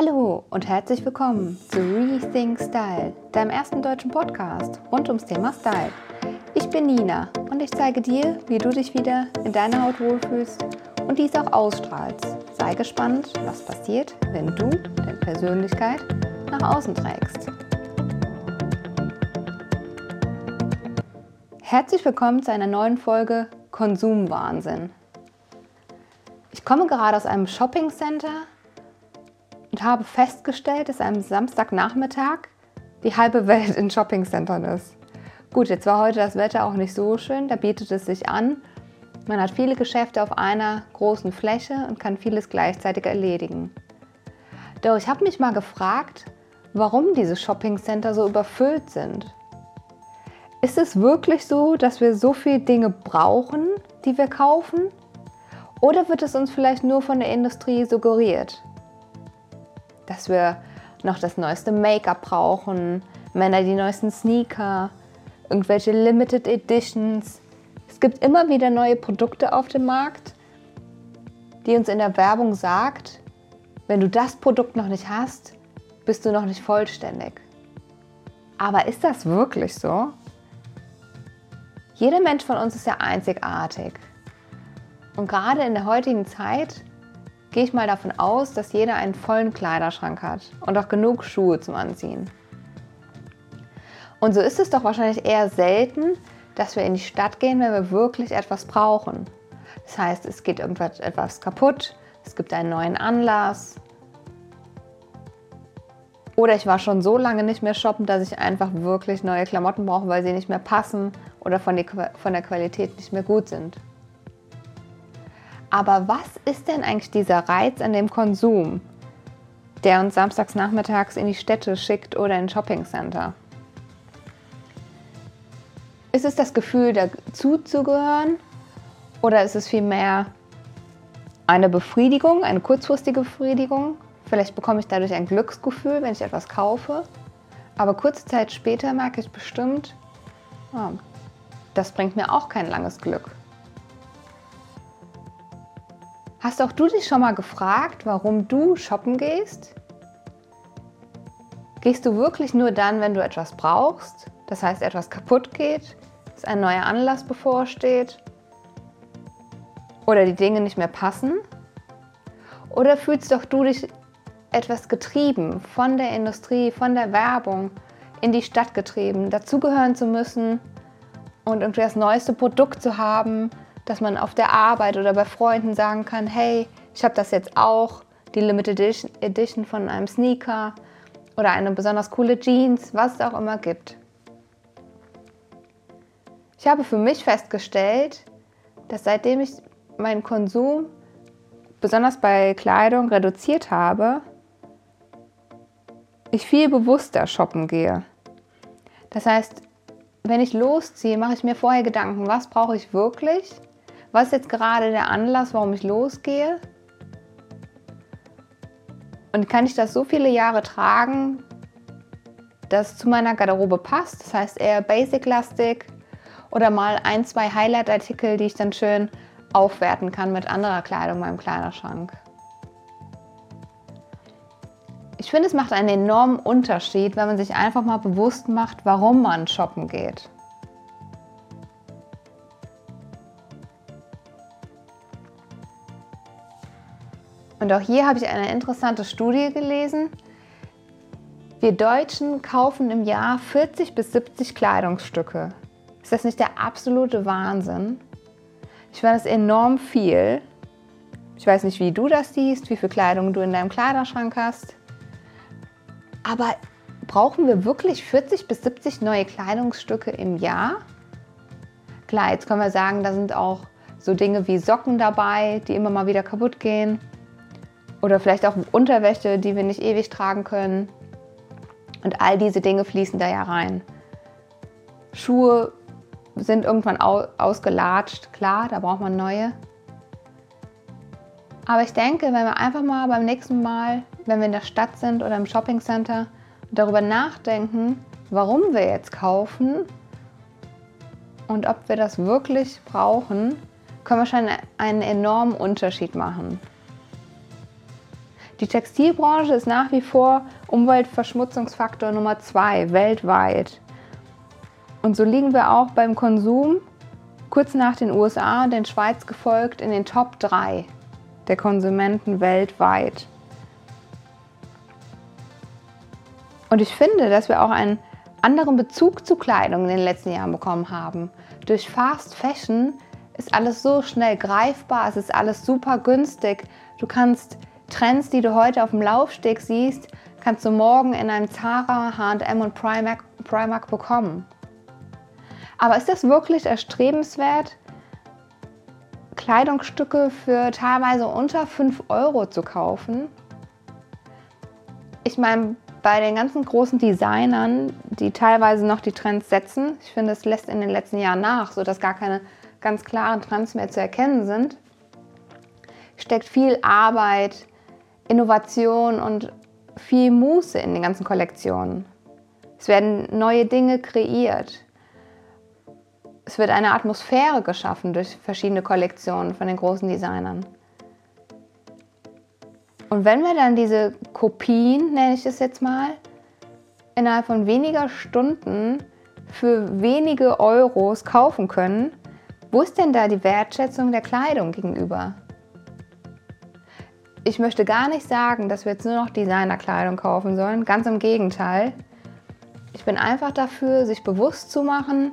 Hallo und herzlich willkommen zu Rethink Style, deinem ersten deutschen Podcast rund ums Thema Style. Ich bin Nina und ich zeige dir, wie du dich wieder in deiner Haut wohlfühlst und dies auch ausstrahlst. Sei gespannt, was passiert, wenn du deine Persönlichkeit nach außen trägst. Herzlich willkommen zu einer neuen Folge Konsumwahnsinn. Ich komme gerade aus einem Shopping Center und habe festgestellt, dass am Samstagnachmittag die halbe Welt in Shoppingcentern ist. Gut, jetzt war heute das Wetter auch nicht so schön, da bietet es sich an. Man hat viele Geschäfte auf einer großen Fläche und kann vieles gleichzeitig erledigen. Doch ich habe mich mal gefragt, warum diese Shoppingcenter so überfüllt sind. Ist es wirklich so, dass wir so viele Dinge brauchen, die wir kaufen? Oder wird es uns vielleicht nur von der Industrie suggeriert? Dass wir noch das neueste Make-up brauchen, Männer die neuesten Sneaker, irgendwelche Limited Editions. Es gibt immer wieder neue Produkte auf dem Markt, die uns in der Werbung sagt, wenn du das Produkt noch nicht hast, bist du noch nicht vollständig. Aber ist das wirklich so? Jeder Mensch von uns ist ja einzigartig. Und gerade in der heutigen Zeit gehe ich mal davon aus, dass jeder einen vollen Kleiderschrank hat und auch genug Schuhe zum Anziehen. Und so ist es doch wahrscheinlich eher selten, dass wir in die Stadt gehen, wenn wir wirklich etwas brauchen. Das heißt, es geht irgendwas etwas kaputt, es gibt einen neuen Anlass. Oder ich war schon so lange nicht mehr shoppen, dass ich einfach wirklich neue Klamotten brauche, weil sie nicht mehr passen oder von, die, von der Qualität nicht mehr gut sind. Aber was ist denn eigentlich dieser Reiz an dem Konsum, der uns samstags nachmittags in die Städte schickt oder in Shoppingcenter? Ist es das Gefühl, dazu zu gehören oder ist es vielmehr eine Befriedigung, eine kurzfristige Befriedigung? Vielleicht bekomme ich dadurch ein Glücksgefühl, wenn ich etwas kaufe. Aber kurze Zeit später merke ich bestimmt, oh, das bringt mir auch kein langes Glück. Hast auch du dich schon mal gefragt, warum du shoppen gehst? Gehst du wirklich nur dann, wenn du etwas brauchst? Das heißt, etwas kaputt geht, dass ein neuer Anlass bevorsteht oder die Dinge nicht mehr passen? Oder fühlst doch du dich etwas getrieben von der Industrie, von der Werbung in die Stadt getrieben, dazugehören zu müssen, und irgendwie das neueste Produkt zu haben, dass man auf der Arbeit oder bei Freunden sagen kann, hey, ich habe das jetzt auch, die Limited Edition von einem Sneaker oder eine besonders coole Jeans, was es auch immer gibt. Ich habe für mich festgestellt, dass seitdem ich meinen Konsum besonders bei Kleidung reduziert habe, ich viel bewusster shoppen gehe. Das heißt, wenn ich losziehe, mache ich mir vorher Gedanken, was brauche ich wirklich? Was ist jetzt gerade der Anlass, warum ich losgehe? Und kann ich das so viele Jahre tragen, dass zu meiner Garderobe passt? Das heißt eher basic-lastig oder mal ein, zwei Highlight-Artikel, die ich dann schön aufwerten kann mit anderer Kleidung in meinem Kleiderschrank. Ich finde, es macht einen enormen Unterschied, wenn man sich einfach mal bewusst macht, warum man shoppen geht. Und auch hier habe ich eine interessante Studie gelesen. Wir Deutschen kaufen im Jahr 40 bis 70 Kleidungsstücke. Ist das nicht der absolute Wahnsinn? Ich finde das enorm viel. Ich weiß nicht, wie du das siehst, wie viel Kleidung du in deinem Kleiderschrank hast. Aber brauchen wir wirklich 40 bis 70 neue Kleidungsstücke im Jahr? Klar, jetzt können wir sagen, da sind auch so Dinge wie Socken dabei, die immer mal wieder kaputt gehen. Oder vielleicht auch Unterwäsche, die wir nicht ewig tragen können. Und all diese Dinge fließen da ja rein. Schuhe sind irgendwann ausgelatscht, klar, da braucht man neue. Aber ich denke, wenn wir einfach mal beim nächsten Mal wenn wir in der Stadt sind oder im Shoppingcenter darüber nachdenken, warum wir jetzt kaufen und ob wir das wirklich brauchen, können wir schon einen enormen Unterschied machen. Die Textilbranche ist nach wie vor Umweltverschmutzungsfaktor Nummer zwei weltweit. Und so liegen wir auch beim Konsum kurz nach den USA und den Schweiz gefolgt in den Top 3 der Konsumenten weltweit. Und ich finde, dass wir auch einen anderen Bezug zu Kleidung in den letzten Jahren bekommen haben. Durch Fast Fashion ist alles so schnell greifbar, es ist alles super günstig. Du kannst Trends, die du heute auf dem Laufsteg siehst, kannst du morgen in einem Zara, H&M und Primark, Primark bekommen. Aber ist das wirklich erstrebenswert, Kleidungsstücke für teilweise unter 5 Euro zu kaufen? Ich meine, bei den ganzen großen Designern, die teilweise noch die Trends setzen, ich finde, es lässt in den letzten Jahren nach, sodass gar keine ganz klaren Trends mehr zu erkennen sind, steckt viel Arbeit, Innovation und viel Muße in den ganzen Kollektionen. Es werden neue Dinge kreiert. Es wird eine Atmosphäre geschaffen durch verschiedene Kollektionen von den großen Designern. Und wenn wir dann diese Kopien, nenne ich es jetzt mal, innerhalb von weniger Stunden für wenige Euros kaufen können, wo ist denn da die Wertschätzung der Kleidung gegenüber? Ich möchte gar nicht sagen, dass wir jetzt nur noch Designerkleidung kaufen sollen, ganz im Gegenteil. Ich bin einfach dafür, sich bewusst zu machen,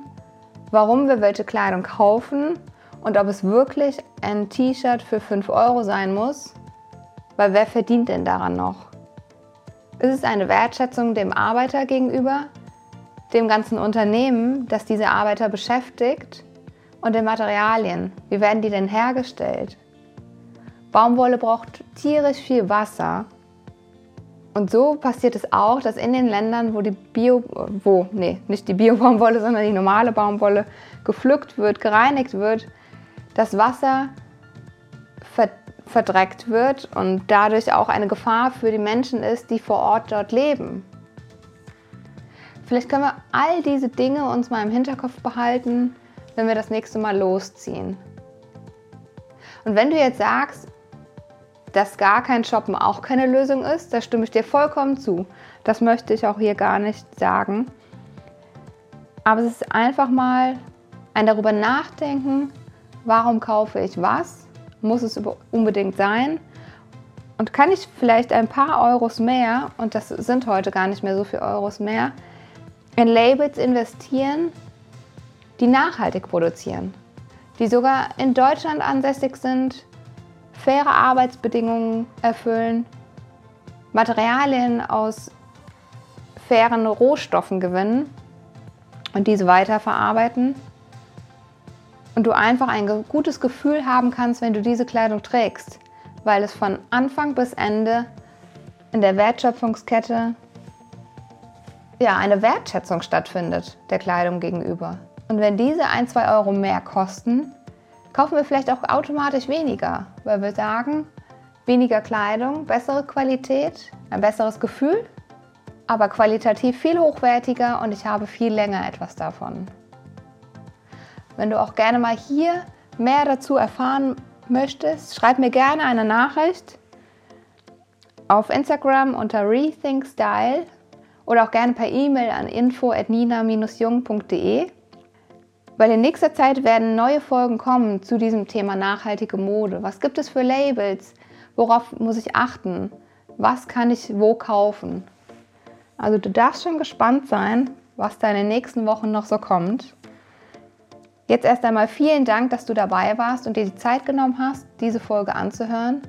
warum wir welche Kleidung kaufen und ob es wirklich ein T-Shirt für 5 Euro sein muss, weil wer verdient denn daran noch? Ist es eine Wertschätzung dem Arbeiter gegenüber, dem ganzen Unternehmen, das diese Arbeiter beschäftigt und den Materialien? Wie werden die denn hergestellt? Baumwolle braucht tierisch viel Wasser und so passiert es auch, dass in den Ländern, wo die Bio, wo, nee, nicht die Bio-Baumwolle, sondern die normale Baumwolle gepflückt wird, gereinigt wird, das Wasser verdreckt wird und dadurch auch eine Gefahr für die Menschen ist, die vor Ort dort leben. Vielleicht können wir all diese Dinge uns mal im Hinterkopf behalten, wenn wir das nächste Mal losziehen. Und wenn du jetzt sagst, dass gar kein Shoppen auch keine Lösung ist, da stimme ich dir vollkommen zu. Das möchte ich auch hier gar nicht sagen. Aber es ist einfach mal ein darüber nachdenken, warum kaufe ich was? Muss es unbedingt sein? Und kann ich vielleicht ein paar Euros mehr, und das sind heute gar nicht mehr so viele Euros mehr, in Labels investieren, die nachhaltig produzieren, die sogar in Deutschland ansässig sind, faire Arbeitsbedingungen erfüllen, Materialien aus fairen Rohstoffen gewinnen und diese weiterverarbeiten und du einfach ein gutes Gefühl haben kannst, wenn du diese Kleidung trägst, weil es von Anfang bis Ende in der Wertschöpfungskette ja, eine Wertschätzung stattfindet der Kleidung gegenüber. Und wenn diese ein, zwei Euro mehr kosten, kaufen wir vielleicht auch automatisch weniger, weil wir sagen, weniger Kleidung, bessere Qualität, ein besseres Gefühl, aber qualitativ viel hochwertiger und ich habe viel länger etwas davon. Wenn du auch gerne mal hier mehr dazu erfahren möchtest, schreib mir gerne eine Nachricht auf Instagram unter rethinkstyle oder auch gerne per E-Mail an info@nina-jung.de. Weil in nächster Zeit werden neue Folgen kommen zu diesem Thema nachhaltige Mode. Was gibt es für Labels? Worauf muss ich achten? Was kann ich wo kaufen? Also du darfst schon gespannt sein, was da in den nächsten Wochen noch so kommt. Jetzt erst einmal vielen Dank, dass du dabei warst und dir die Zeit genommen hast, diese Folge anzuhören.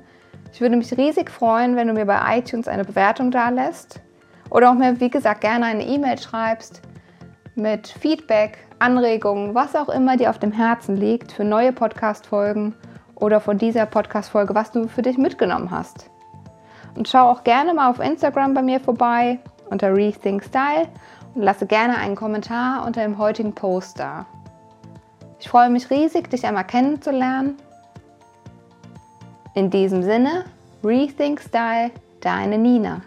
Ich würde mich riesig freuen, wenn du mir bei iTunes eine Bewertung da lässt oder auch mir, wie gesagt, gerne eine E-Mail schreibst mit Feedback, Anregungen, was auch immer dir auf dem Herzen liegt für neue Podcast-Folgen oder von dieser Podcast-Folge, was du für dich mitgenommen hast. Und schau auch gerne mal auf Instagram bei mir vorbei unter Rethink Style und lasse gerne einen Kommentar unter dem heutigen Post da. Ich freue mich riesig, dich einmal kennenzulernen. In diesem Sinne, Rethink Style, deine Nina.